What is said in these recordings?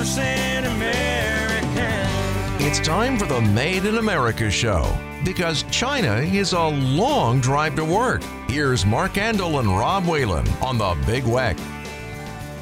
100% American. It's time for the Made in America show because China is a long drive to work. Here's Mark Andel and Rob Whalen on the Big Weck.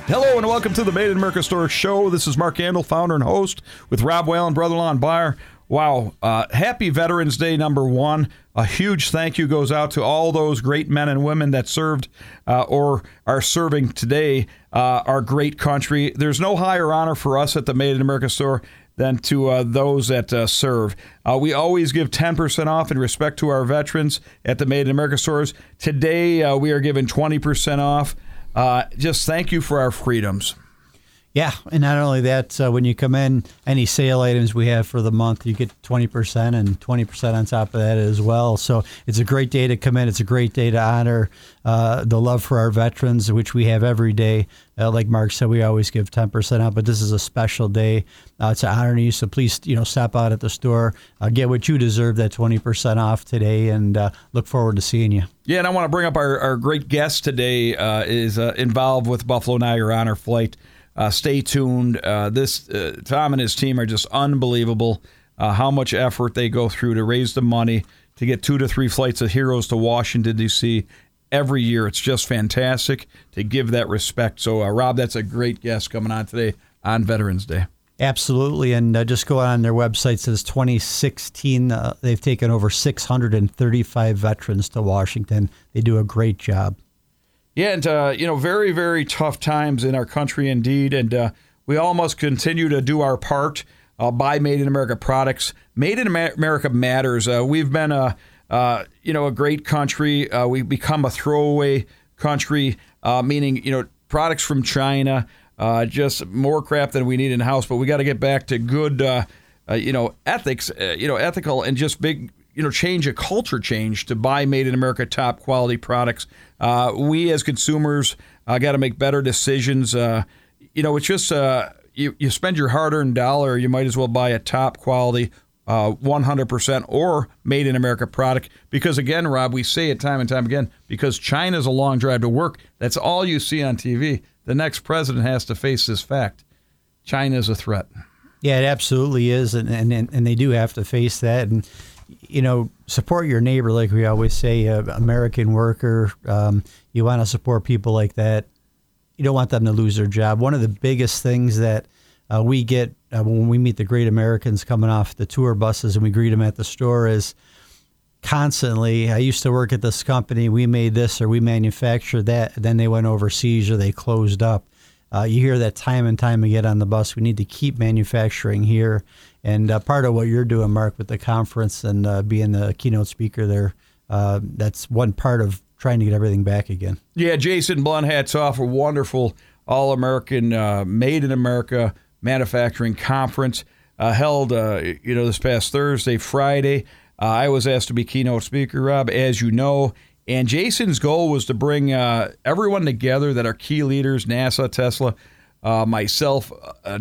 Hello and welcome to the Made in America Store show. This is Mark Andel, founder and host, with Rob Whalen, brother-in-law and buyer. Wow, uh, happy Veterans Day number one. A huge thank you goes out to all those great men and women that served uh, or are serving today uh, our great country. There's no higher honor for us at the Made in America store than to uh, those that uh, serve. Uh, we always give 10% off in respect to our veterans at the Made in America stores. Today, uh, we are giving 20% off. Uh, just thank you for our freedoms. Yeah, and not only that, uh, when you come in, any sale items we have for the month, you get 20% and 20% on top of that as well. So it's a great day to come in. It's a great day to honor uh, the love for our veterans, which we have every day. Uh, like Mark said, we always give 10% out, but this is a special day uh, to honor you. So please, you know, stop out at the store, uh, get what you deserve, that 20% off today, and uh, look forward to seeing you. Yeah, and I want to bring up our, our great guest today is involved with Buffalo Now Niagara Honor Flight. Uh, stay tuned. Uh, this uh, Tom and his team are just unbelievable. Uh, how much effort they go through to raise the money to get two to three flights of heroes to Washington D.C. every year. It's just fantastic to give that respect. So, uh, Rob, that's a great guest coming on today on Veterans Day. Absolutely, and uh, just go on their website. Says 2016, uh, they've taken over 635 veterans to Washington. They do a great job. Yeah, and uh, you know, very very tough times in our country indeed, and uh, we all must continue to do our part. Uh, buy Made in America products. Made in America matters. Uh, we've been a uh, you know a great country. Uh, we've become a throwaway country, meaning you know products from China, just more crap than we need in house. But we got to get back to good, uh, you know, ethics, uh, you know, ethical and just big, you know, change a culture change to buy made in America top quality products. Uh, we as consumers uh, got to make better decisions. Uh, you know, it's just uh, you you spend your hard earned dollar, you might as well buy a top quality. Uh, 100% or made in America product. Because again, Rob, we say it time and time again, because China's a long drive to work. That's all you see on TV. The next president has to face this fact China is a threat. Yeah, it absolutely is, and and and they do have to face that. And you know, support your neighbor, like we always say, uh, American worker. Um, you want to support people like that. You don't want them to lose their job. One of the biggest things that uh, we get uh, when we meet the great Americans coming off the tour buses and we greet them at the store is constantly. I used to work at this company. We made this or we manufactured that. Then they went overseas or they closed up. Uh, you hear that time and time again on the bus. We need to keep manufacturing here. And uh, part of what you're doing, Mark, with the conference and uh, being the keynote speaker there, uh, that's one part of trying to get everything back again. Yeah, Jason Blunt hats off a wonderful All American, uh, Made in America manufacturing conference uh, held, uh, you know, this past Thursday, Friday. I was asked to be keynote speaker, Rob, as you know. And Jason's goal was to bring everyone together that are key leaders NASA, Tesla, myself,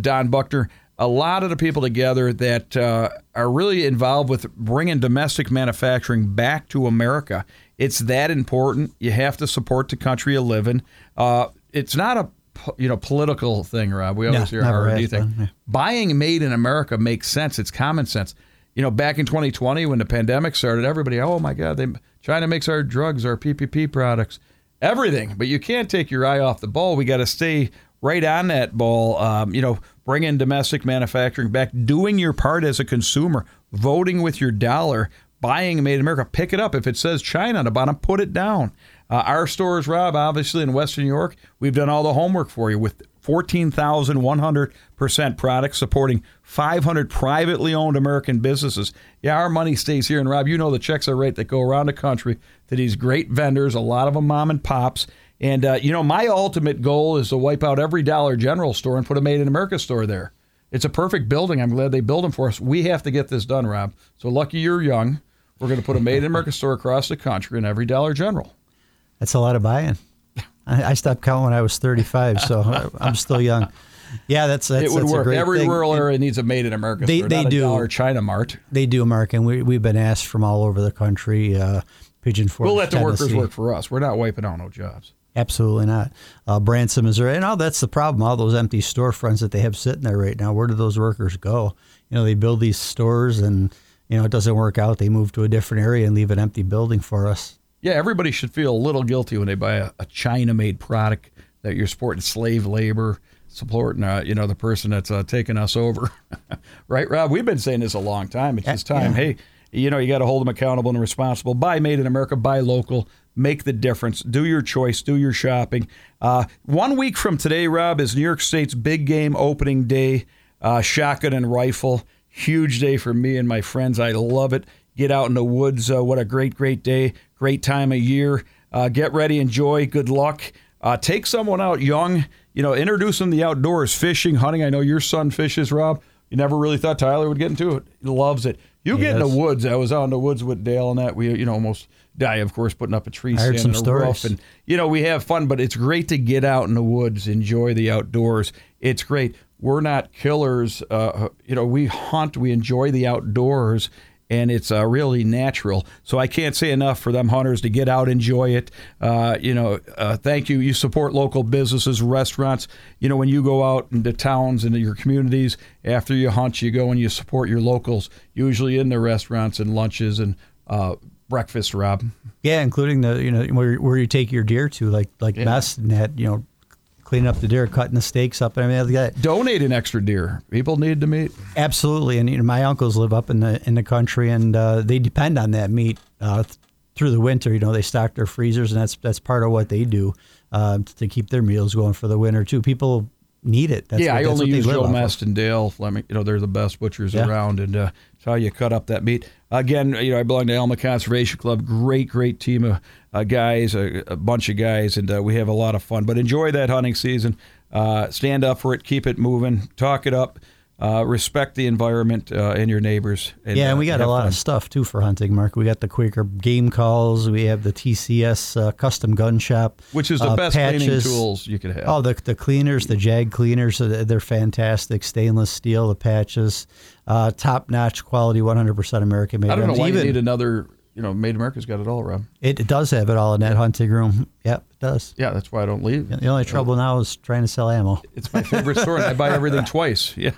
Don Buckner, a lot of the people together that uh, are really involved with bringing domestic manufacturing back to America. It's that important. You have to support the country you live in. Uh, it's not a you know political thing, Rob. We always No, hear never how do you think yeah. buying made in America makes sense. It's common sense. You know, back in 2020 when the pandemic started, everybody, oh my God, they, China makes our drugs, our PPP products, everything. But you can't take your eye off the ball. We got to stay right on that ball. Um, you know, bring in domestic manufacturing back, doing your part as a consumer, voting with your dollar, buying made in America. Pick it up. If it says China on the bottom, put it down. Uh, our stores, Rob, obviously in Western New York, we've done all the homework for you with 14,100% products supporting 500 privately owned American businesses. Yeah, our money stays here. And Rob, you know the checks are right that go around the country to these great vendors, a lot of them mom and pops. And, uh, you know, my ultimate goal is to wipe out every Dollar General store and put a Made in America store there. It's a perfect building. I'm glad they built them for us. We have to get this done, Rob. So lucky you're young. We're going to put a Made in America store across the country in every Dollar General. That's a lot of buy-in. I, I stopped counting when I was 35, so I'm still young. Yeah, that's, that's it would that's a work. great Every thing. rural area needs a Made in America They- store, they do. Dollar China Mart. They do, Mark, and we, we've been asked from all over the country. Uh, Pigeon Forge, We'll let the workers work for us. We're not wiping out no jobs. Absolutely not. Uh, Branson, Missouri. And all that's the problem. All those empty storefronts that they have sitting there right now. Where do those workers go? You know, they build these stores and you know it doesn't work out. They move to a different area and leave an empty building for us. Yeah, everybody should feel a little guilty when they buy a, a China-made product that you're supporting slave labor, supporting uh, you know the person that's uh, taking us over, right, Rob? We've been saying this a long time. It's just time. Yeah. Hey, you know you got to hold them accountable and responsible. Buy made in America, buy local. Make the difference. Do your choice. Do your shopping. Uh, one week from today, Rob, is New York State's big game opening day. Uh, shotgun and rifle. Huge day for me and my friends. I love it. Get out in the woods. Uh, what a great, great day. Great time of year. Uh, get ready, enjoy. Good luck. Uh, take someone out young. You know, introduce them to the outdoors, fishing, hunting. I know your son fishes, Rob. You never really thought Tyler would get into it. He loves it. You get in the woods. I was out in the woods with Dale and that. We, you know, almost die, of course, putting up a tree stand and a roof. And, you know, we have fun, but it's great to get out in the woods, enjoy the outdoors. It's great. We're not killers. Uh, you know, we hunt, we enjoy the outdoors, and it's uh, really natural. So I can't say enough for them hunters to get out, enjoy it. Uh, you know, uh, thank you. You support local businesses, restaurants. You know, when you go out into towns and your communities after you hunt, you go and you support your locals, usually in the restaurants and lunches and uh, breakfast, Rob. Yeah, including the you know where where you take your deer to, like like Yeah. Best and that you know cleaning up the deer, cutting the steaks up. I mean, that Donate an extra deer. People need the meat. absolutely. And you know, my uncles live up in the in the country, and uh, they depend on that meat uh, th- through the winter. You know, they stock their freezers, and that's that's part of what they do uh, to keep their meals going for the winter too. People need it. That's yeah, what, I only use Joe off of. Mest and Dale Fleming. You know, they're the best butchers Yeah. around, and uh, it's how you cut up that meat. Again, you know, I belong to Elma Conservation Club. Great, great team of uh, guys, a, a bunch of guys, and uh, we have a lot of fun. But enjoy that hunting season. Uh, stand up for it. Keep it moving. Talk it up. Uh, respect the environment uh, and your neighbors. And, Yeah, and uh, we got a lot fun. of stuff too for hunting, Mark. We got the Quaker game calls. We have the TCS uh, custom gun shop, which is the uh, best cleaning tools you could have. Oh, the the cleaners, the Jag cleaners, they're fantastic. Stainless steel, the patches, uh, top notch quality, 100% American made. I don't know items. why Even, you need another. You know, Made America's got it all, Rob. it, it does have it all in that hunting room. Yep, it does. Yeah, that's why I don't leave. The only trouble now is trying to sell ammo. It's my favorite store, and I buy everything twice. Yeah,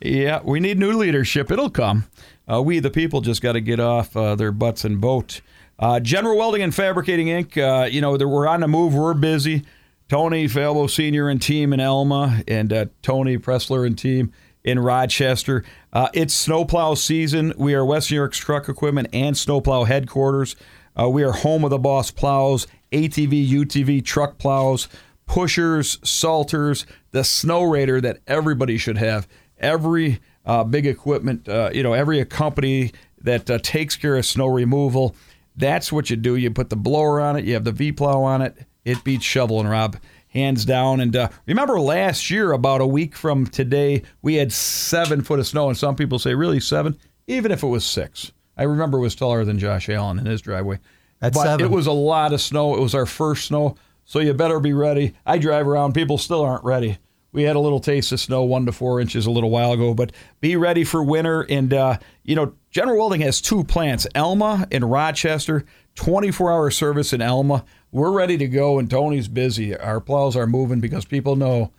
yeah. We need new leadership. It'll come. Uh, we, the people, just got to get off uh, their butts and vote. Uh, General Welding and Fabricating Inc. Uh, you know, we're on the move. We're busy. Tony Falbo Senior and team in Elma, and uh, Tony Pressler and team in Rochester. Uh, it's snowplow season. We are West New York's truck equipment and snowplow headquarters. Uh, we are home of the Boss plows, ATV, UTV truck plows, pushers, salters, the snow raider that everybody should have. Every uh, big equipment, uh, you know, every company that uh, takes care of snow removal, that's what you do. You put the blower on it, you have the V plow on it. It beats shoveling, Rob, hands down. And uh, remember last year, about a week from today, we had seven foot of snow, and some people say, really seven? Even if it was six. I remember it was taller than Josh Allen in his driveway. That's but seven. it was a lot of snow. It was our first snow, so you better be ready. I drive around, people still aren't ready. We had a little taste of snow, one to four inches, a little while ago, but be ready for winter. And, uh, you know, General Welding has two plants, Elma and Rochester, 24 hour service in Elma. We're ready to go, and Tony's busy. Our plows are moving because people know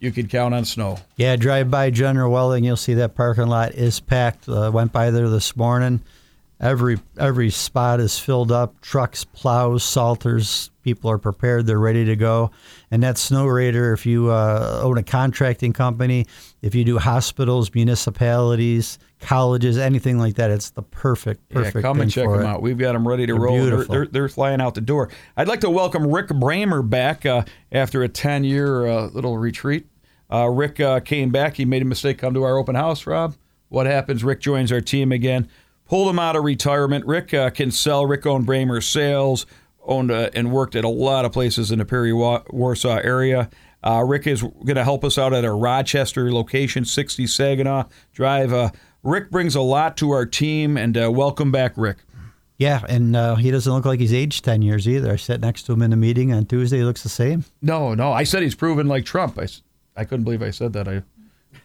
you can count on snow. Yeah, drive by General Welding, you'll see that parking lot is packed. Uh, went by there this morning. Every every spot is filled up. Trucks, plows, salters. People are prepared. They're ready to go. And that snow raider, if you uh, own a contracting company, if you do hospitals, municipalities, colleges, anything like that, it's the perfect perfect. yeah, come thing and check for them it. out. We've got them ready to They're roll. They're, they're, they're flying out the door. I'd like to welcome Rick Bramer back uh, after a 10 year uh, little retreat. Uh, Rick uh, came back. He made a mistake, come to our open house, Rob. What happens? Rick joins our team again. Pulled him out of retirement. Rick uh, can sell. Rick owned Bramer Sales, owned uh, and worked at a lot of places in the Perry Warsaw area. Uh, Rick is going to help us out at our Rochester location, 60 Saginaw Drive. Uh, Rick brings a lot to our team, and uh, welcome back, Rick. Yeah, and uh, he doesn't look like he's aged ten years either. I sat next to him in the meeting on Tuesday. He looks the same. No, no, I said he's proven like Trump. I, I couldn't believe I said that. I,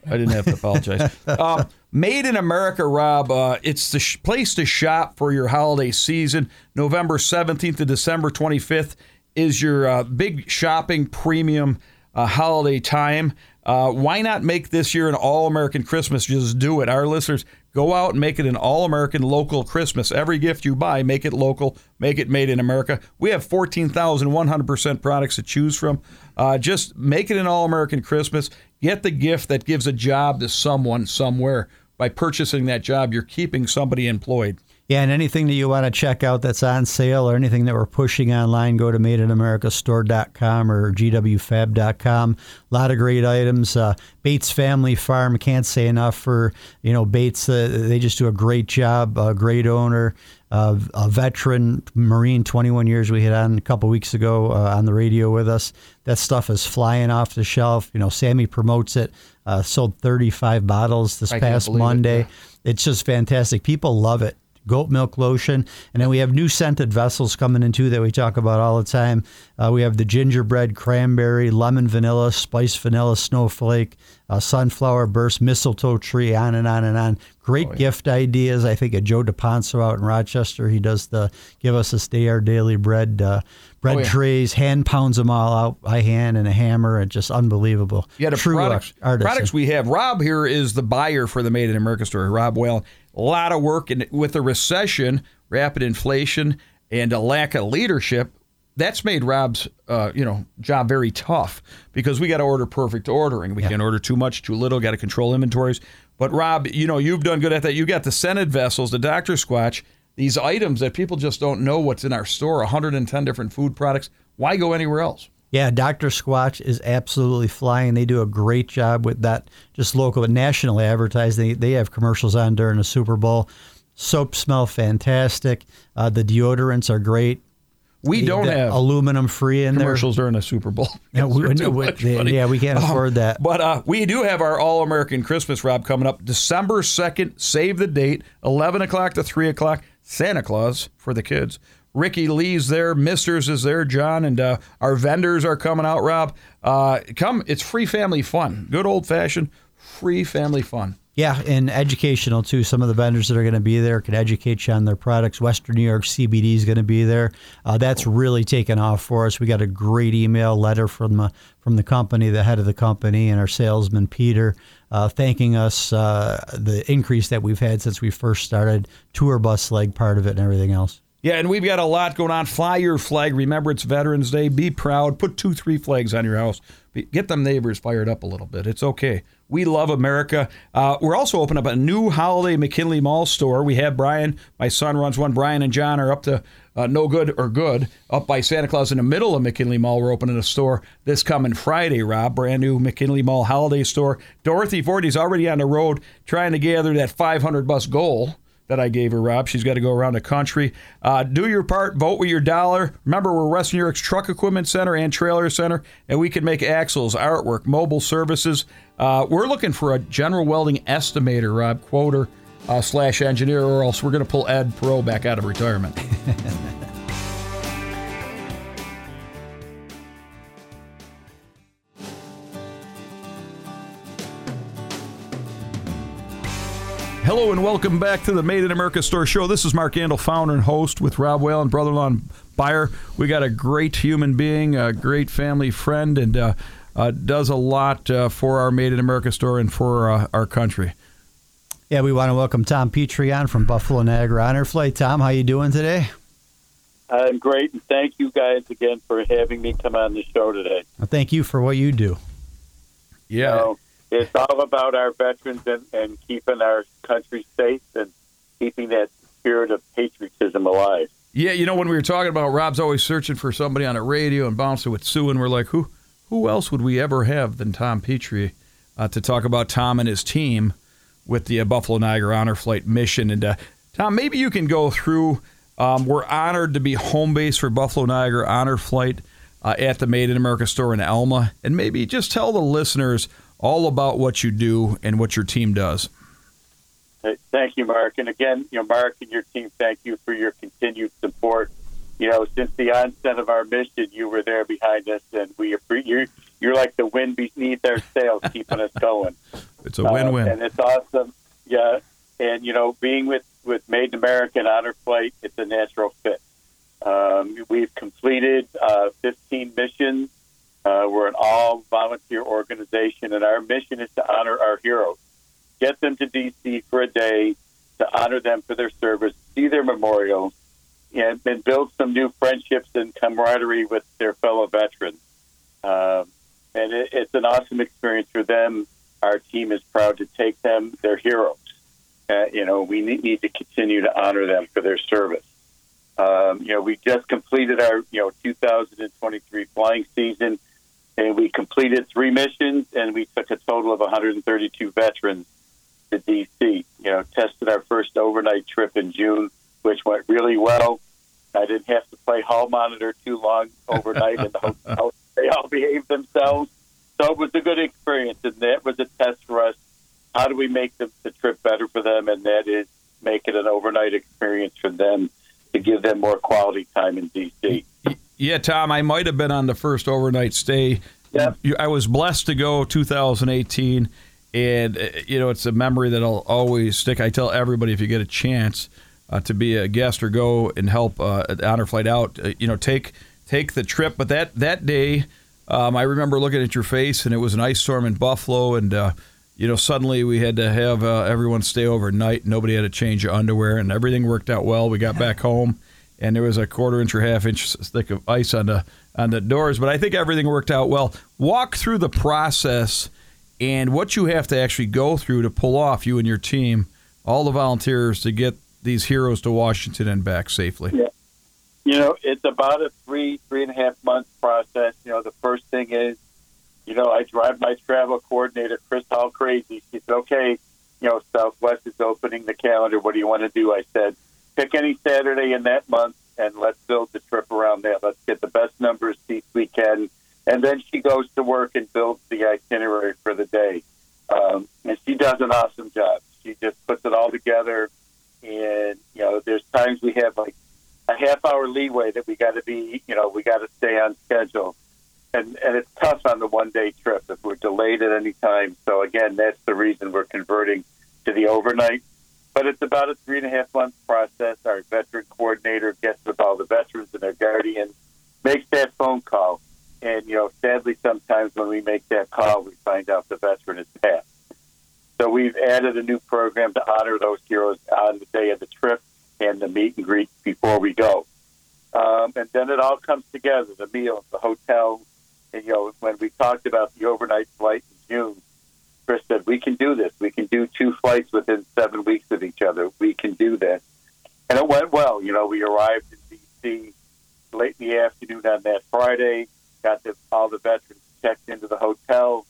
I didn't have to apologize. um, Made in America, Rob. Uh, it's the sh- place to shop for your holiday season. November 17th to December 25th is your uh, big shopping premium uh, holiday time. Uh, why not make this year an all American Christmas? Just do it. Our listeners, go out and make it an all American local Christmas. Every gift you buy, make it local, make it made in America. We have 14,100% products to choose from. Uh, just make it an all American Christmas. Get the gift that gives a job to someone somewhere. By purchasing that job, you're keeping somebody employed. Yeah, and anything that you want to check out that's on sale or anything that we're pushing online, go to madeinamericastore.com or gwfab.com. A lot of great items. Uh, Bates Family Farm, can't say enough for, you know, Bates. Uh, they just do a great job, a great owner. Uh, a veteran Marine, 21 years. We had on a couple weeks ago uh, on the radio with us. That stuff is flying off the shelf. You know, Sammy promotes it. Uh, sold 35 bottles this I past believe it, Monday. yeah. It's just fantastic. People love it. Goat milk lotion, and then we have new scented vessels coming in too that we talk about all the time. Uh, we have the gingerbread, cranberry, lemon vanilla, spice vanilla, snowflake, uh, sunflower burst, mistletoe tree, on and on and on. Great gift ideas. I think of Joe DePonso out in Rochester. He does the give us this day our daily bread uh, bread Oh, yeah. trays. Hand pounds them all out by hand and a hammer. and just unbelievable. Yeah, the True uh, products, artisan. products we have. Rob here is the buyer for the Made in America store. Rob Whalen. A lot of work, and with the recession, rapid inflation, and a lack of leadership, that's made Rob's uh, you know job very tough because we got to order perfect ordering. We can't order too much, too little. Got to control inventories. But Rob, you know you've done good at that. You got the scented vessels, the Doctor Squatch, these items that people just don't know what's in our store. 110 different food products. Why go anywhere else? Yeah, Dr. Squatch is absolutely flying. They do a great job with that, just local, but nationally advertised. They, they have commercials on during the Super Bowl. Soap smell fantastic. Uh, the deodorants are great. We don't have aluminum free in there. commercials during the Super Bowl. Yeah, we- we- yeah, we can't afford that. But uh, we do have our All American Christmas, Rob, coming up December 2nd. Save the date, 11 o'clock to 3 o'clock. Santa Claus for the kids. Ricky Lee's there, Misters is there, John, and uh, our vendors are coming out, Rob. Uh, come, it's free family fun. Good old fashioned free family fun. Yeah, and educational too. Some of the vendors that are going to be there can educate you on their products. Western New York CBD is going to be there. Uh, that's really taken off for us. We got a great email letter from the from the company, the head of the company, and our salesman Peter, uh, thanking us uh, the increase that we've had since we first started. Tour bus leg part of it and everything else. Yeah, and we've got a lot going on. Fly your flag. Remember, it's Veterans Day. Be proud. Put two, three flags on your house. Get them neighbors fired up a little bit. It's okay. We love America. Uh, we're also opening up a new holiday McKinley Mall store. We have Brian, my son runs one. Brian and John are up to uh, no good or good up by Santa Claus in the middle of McKinley Mall. We're opening a store this coming Friday, Rob. Brand new McKinley Mall holiday store. Dorothy Forty's already on the road trying to gather that 500 bus goal that I gave her, Rob. She's got to go around the country. Uh, do your part. Vote with your dollar. Remember, we're Western New York's Truck Equipment Center and Trailer Center, and we can make axles, artwork, mobile services. Uh, we're looking for a general welding estimator, Rob, quoter uh, slash engineer, or else we're going to pull Ed Pro back out of retirement. Hello and welcome back to the Made in America Store Show. This is Mark Andel, founder and host with Rob Whalen, brother-in-law and buyer. We got a great human being, a great family friend, and uh, uh, does a lot uh, for our Made in America store and for uh, our country. Yeah, we want to welcome Tom Petrie on from Buffalo Niagara Honor Flight. Tom, how you doing today? I'm great, and thank you guys again for having me come on the show today. Well, thank you for what you do. Yeah. So it's all about our veterans and, and keeping our country safe and keeping that spirit of patriotism alive. Yeah, you know when we were talking about Rob's always searching for somebody on a radio and bouncing with Sue, and we're like, who who else would we ever have than Tom Petrie uh, to talk about Tom and his team with the uh, Buffalo Niagara Honor Flight mission? And uh, Tom, maybe you can go through. Um, we're honored to be home base for Buffalo Niagara Honor Flight uh, at the Made in America store in Elma, and maybe just tell the listeners all about what you do and what your team does. Thank you, Mark. And again, you know, Mark and your team, thank you for your continued support. You know, since the onset of our mission, you were there behind us, and we appreciate you. You're like the wind beneath our sails, keeping us going. It's a win-win. Uh, and it's awesome. Yeah, and you know, being with with Made in America and Honor Flight, it's a natural fit. Um, we've completed uh, 13 missions. Uh, we're an all volunteer organization, and our mission is to honor our heroes. Get them to D.C. for a day to honor them for their service, see their memorials, and, and build some new friendships and camaraderie with their fellow veterans. Um, and it, it's an awesome experience for them. Our team is proud to take them. They're heroes. Uh, you know, we need, need to continue to honor them for their service. Um, you know, we just completed our, you know, 2023 flying season, and we completed three missions, and we took a total of 132 veterans to D.C. You know, tested our first overnight trip in June, which went really well. I didn't have to play hall monitor too long overnight in the hotel. They all behaved themselves. So it was a good experience, and that was a test for us. How do we make the, the trip better for them? And that is make it an overnight experience for them to give them more quality time in D.C. Yeah, Tom, I might have been on the first overnight stay. Yep. I was blessed to go 2018, and uh, you know it's a memory that'll always stick. I tell everybody if you get a chance uh, to be a guest or go and help uh, Honor Flight Out, uh, you know take take the trip. But that that day, um, I remember looking at your face, and it was an ice storm in Buffalo, and uh, you know suddenly we had to have uh, everyone stay overnight. Nobody had to change of underwear, and everything worked out well. We got back home and there was a quarter inch or half inch thick of ice on the on the doors. But I think everything worked out well. Walk through the process and what you have to actually go through to pull off you and your team, all the volunteers to get these heroes to Washington and back safely. Yeah. You know, it's about a three, three and a half month process. You know, the first thing is, you know, I drive my travel coordinator, Chris Hall, crazy. She said, okay, you know, Southwest is opening the calendar. What do you want to do? I said, pick any Saturday in that month and let's build the trip around that. Let's get the best number of seats we can. And then she goes to work and builds the itinerary for the day. Um, and she does an awesome job. She just puts it all together. And, you know, there's times we have like a half hour leeway that we got to be, you know, we got to stay on schedule. And, and it's tough on the one day trip if we're delayed at any time. So, again, that's the reason we're converting to the overnight. But it's about a three and a half month process. Our veteran coordinator gets with all the veterans and their guardians, makes that phone call. And, you know, sadly, sometimes when we make that call, we find out the veteran is passed. So we've added a new program to honor those heroes on the day of the trip and the meet and greet before we go. Um, and then it all comes together the meals, the hotel. And, you know, when we talked about the overnight flight in June, Chris said, we can do this. We can do two flights within seven weeks of each other. We can do this. And it went well. You know, we arrived in D.C. late in the afternoon on that Friday, got the, all the veterans checked into the hotel.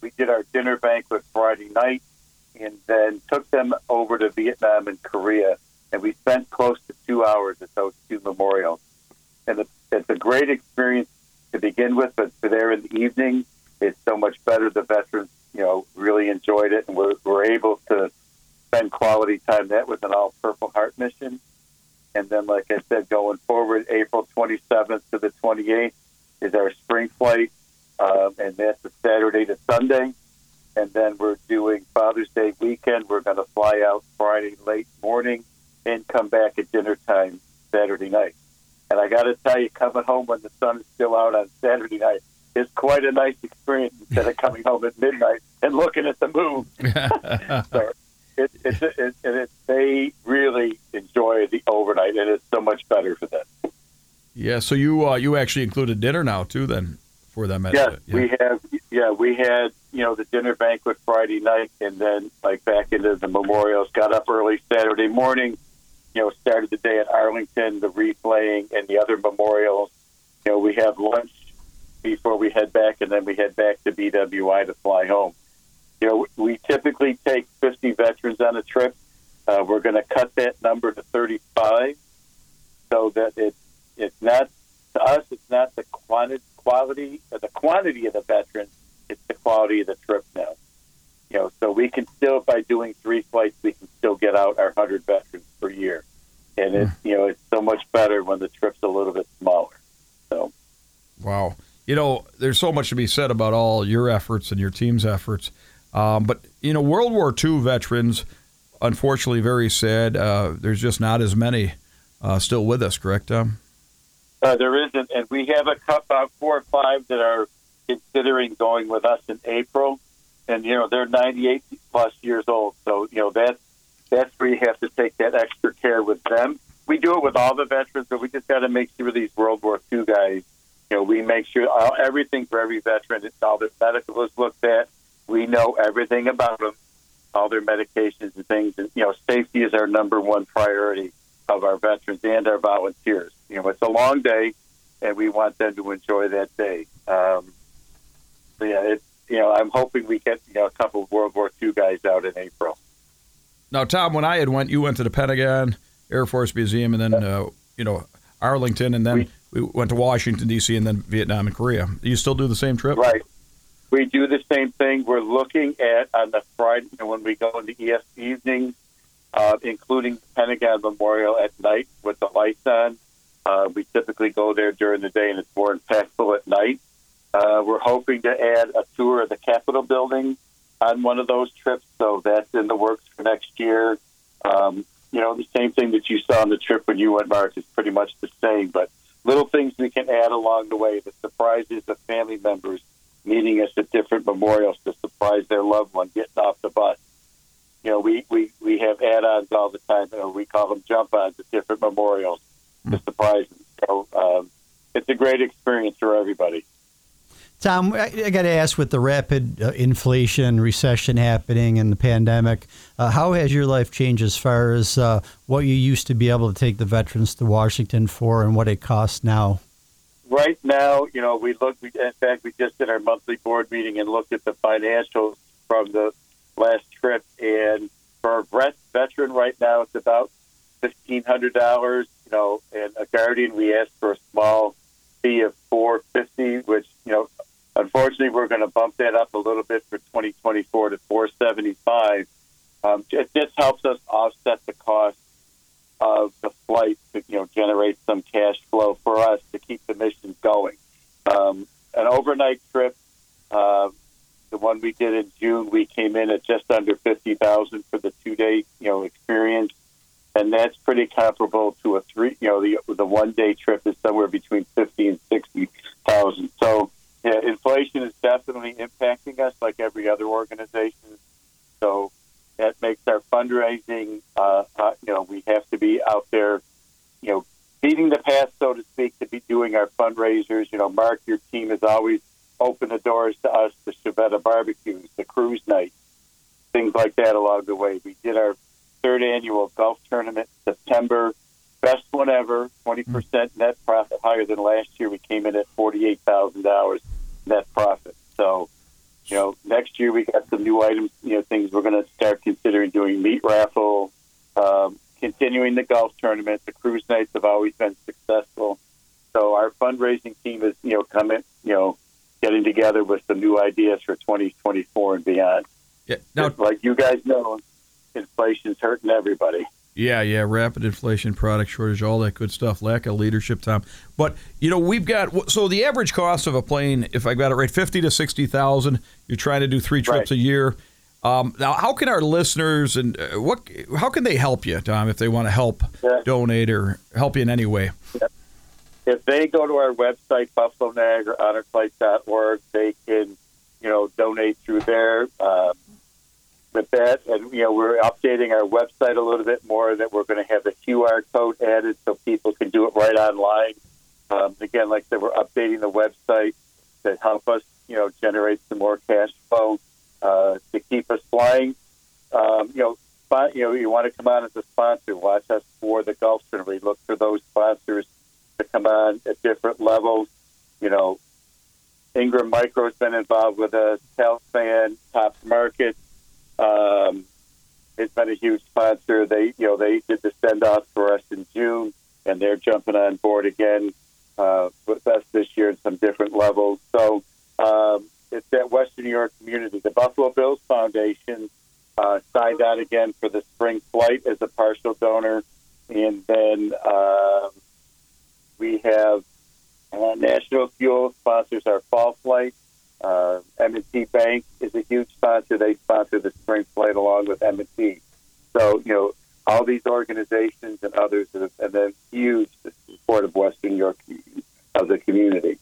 We did our dinner banquet Friday night and then took them over to Vietnam and Korea. And we spent close to two hours at those two memorials. And it's, a great experience to begin with, but for there in the evening, it's so much better. The veterans, you know, really enjoyed it, and we're, we're able to spend quality time. That was an all Purple Heart mission. And then, like I said, going forward, April 27th to the 28th is our spring flight, um, and that's a Saturday to Sunday. And then we're doing Father's Day weekend. We're going to fly out Friday late morning and come back at dinner time Saturday night. And I got to tell you, coming home when the sun is still out on Saturday night is quite a nice experience instead of coming home at midnight and looking at the moon. so it, it, it, it, it, they really enjoy the overnight, and it's so much better for them. Yeah, so you uh, you actually included dinner now too then for them. At, Yes, yeah. we have. Yeah, we had you know the dinner banquet Friday night, and then like back into the memorials. Got up early Saturday morning. You know, started the day at Arlington, the replaying, and the other memorials. You know, we have lunch before we head back, and then we head back to BWI to fly home. You know, we typically take 50 veterans on a trip. Uh, we're going to cut that number to 35, so that it's it's not to us. It's not the quantity quality uh, the quantity of the veterans. It's the quality of the trip now. You know, so we can still by doing three flights, we can still get out our hundred veterans per year, and it's you know it's so much better when the trip's a little bit smaller. So. Wow. You know, there's so much to be said about all your efforts and your team's efforts. Um, but, you know, World War II veterans, unfortunately, very sad. Uh, there's just not as many uh, still with us, correct? Uh, there isn't, and we have a couple, about four or five that are considering going with us in April, and you know they're 98 plus years old, so you know that's that's where you have to take that extra care with them. We do it with all the veterans, but we just got to make sure these World War II guys, you know, we make sure all, everything for every veteran, all their medical is looked at. We know everything about them, all their medications and things, and you know, safety is our number one priority of our veterans and our volunteers. You know, it's a long day, and we want them to enjoy that day. Um, so yeah, it's you know, I'm hoping we get you know a couple of World War II guys out in April. Now, Tom, when I had went, you went to the Pentagon, Air Force Museum, and then uh, you know Arlington, and then we, we went to Washington D.C. and then Vietnam and Korea. Do you still do the same trip? Right. We do the same thing. We're looking at on the Friday when we go in the ES evening, uh, including the Pentagon Memorial at night with the lights on. Uh, we typically go there during the day, and it's more impactful at night. Uh, we're hoping to add a tour of the Capitol building on one of those trips, so that's in the works for next year. Um, you know, the same thing that you saw on the trip when you went, Mark, is pretty much the same, but little things we can add along the way, the surprises of family members meeting us different memorials to surprise their loved one getting off the bus. You know, we, we, we have add-ons all the time, or we call them jump-ons at different memorials to surprise them. So um, it's a great experience for everybody. Tom, I, I got to ask with the rapid uh, inflation, recession happening, and the pandemic, uh, how has your life changed as far as uh, what you used to be able to take the veterans to Washington for and what it costs now? Right now, you know, we look. We, in fact, we just did our monthly board meeting and looked at the financials from the last trip. And for a vet- veteran right now, it's about fifteen hundred dollars. You know, and a guardian, we asked for a small fee of four fifty, which you know Unfortunately, we're going to bump that up a little bit for 2024 to 475. Um, it just helps us offset the cost of the flight to you know generate some cash flow for us to keep the mission going. Um, an overnight trip, uh, the one we did in June, we came in at just under fifty thousand for the two day you know experience, and that's pretty comparable to a three you know the the one day trip is somewhere between fifty and sixty thousand. So yeah, inflation is definitely impacting us like every other organization. So that makes our fundraising, uh, uh, you know, we have to be out there, you know, beating the path, so to speak, to be doing our fundraisers. You know, Mark, your team has always opened the doors to us, the Chiavetta barbecues, the cruise nights, things like that along the way. We did our third annual golf tournament September best one ever, 20% net profit higher than last year. We came in at $48,000 net profit. So, you know, next year we got some new items, you know, things we're going to start considering doing meat raffle, um, continuing the golf tournament. The cruise nights have always been successful. So our fundraising team is, you know, coming, you know, getting together with some new ideas for 2024 and beyond. Yeah. Now, like you guys know, inflation's hurting everybody. Yeah, yeah, rapid inflation, product shortage, all that good stuff. Lack of leadership, Tom. But you know, we've got so the average cost of a plane, if I got it right, fifty to sixty thousand. You're trying to do three trips Right. a year. Um, now, how can our listeners and uh, what? How can they help you, Tom, if they want to help Yeah. donate or help you in any way? if they go to our website, Buffalo Niagara HonorFlight.org, they can, you know, donate through there. Uh, with that, and you know, we're updating our website a little bit more. That we're going to have the QR code added so people can do it right online. Um, again, like I said, we're updating the website to help us, you know, generate some more cash flow uh, to keep us flying. Um, you know, you know, you want to come on as a sponsor. Watch us for the Gulf tournament. We look for those sponsors to come on at different levels. You know, Ingram Micro has been involved with us. Calfan, Top Market, um, has been a huge sponsor. They, you know, they did the send off for us in June, and they're jumping on board again uh, with us this year at some different levels. So um, it's that Western New York community. The Buffalo Bills Foundation uh, signed on again for the spring flight as a partial donor, and then um we have uh, National Fuel sponsors our fall flight. Uh, M&T Bank is a huge sponsor. They sponsor the spring flight along with M&T. So, you know, all these organizations and others have, been huge support of Western New York, of the community.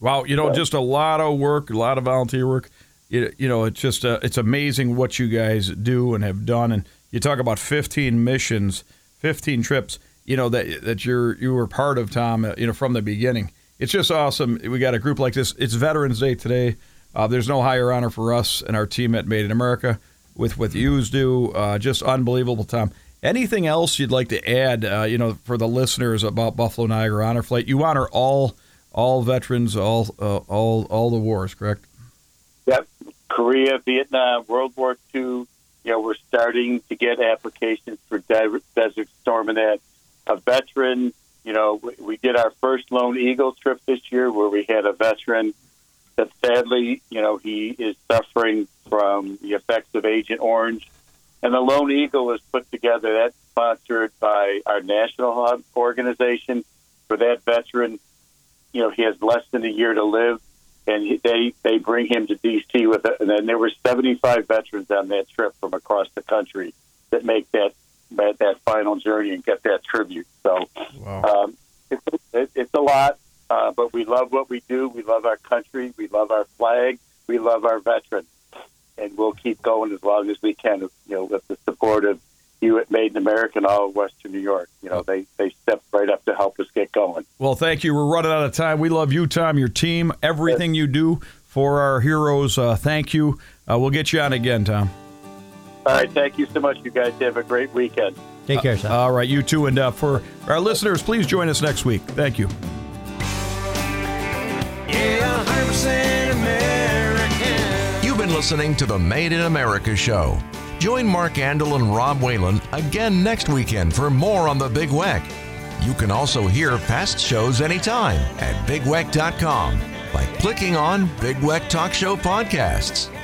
Wow, you know, just a lot of work, a lot of volunteer work. You, you know, it's just uh, it's amazing what you guys do and have done. And you talk about 15 missions, 15 trips. You know that that you're you were part of, Tom. uh, You know from the beginning. It's just awesome. We got a group like this. It's Veterans Day today. Uh, there's no higher honor for us and our team at Made in America with what yous do. Uh, just unbelievable, Tom. Anything else you'd like to add? Uh, you know, for the listeners about Buffalo Niagara Honor Flight, you honor all all veterans, all uh, all all the wars, correct? Yep. Korea, Vietnam, World War II. You know, we're starting to get applications for Desert Storm and that. A veteran, you know, we, we did our first Lone Eagle trip this year where we had a veteran that sadly, you know, he is suffering from the effects of Agent Orange. And the Lone Eagle was put together. That's sponsored by our national hub organization for that veteran. You know, he has less than a year to live and they they bring him to DC with it. And then there were 75 veterans on that trip from across the country that make that that, that final journey and get that tribute. So um, it's it, it's a lot, uh, but we love what we do. We love our country. We love our flag. We love our veterans, and we'll keep going as long as we can. You know, with the support of you at Made in America and all of Western New York. You know, they they stepped right up to help us get going. Well, thank you. We're running out of time. We love you, Tom, your team, everything you do for our heroes. Uh, thank you. Uh, we'll get you on again, Tom. All right, thank you so much. You guys have a great weekend. Take care, son. All right, you too. And uh, for our listeners, please join us next week. Thank you. Yeah, 100% American. You've been listening to the Made in America show. Join Mark Andel and Rob Whalen again next weekend for more on the Big Weck. You can also hear past shows anytime at bigweck.com by clicking on Big Weck Talk Show Podcasts.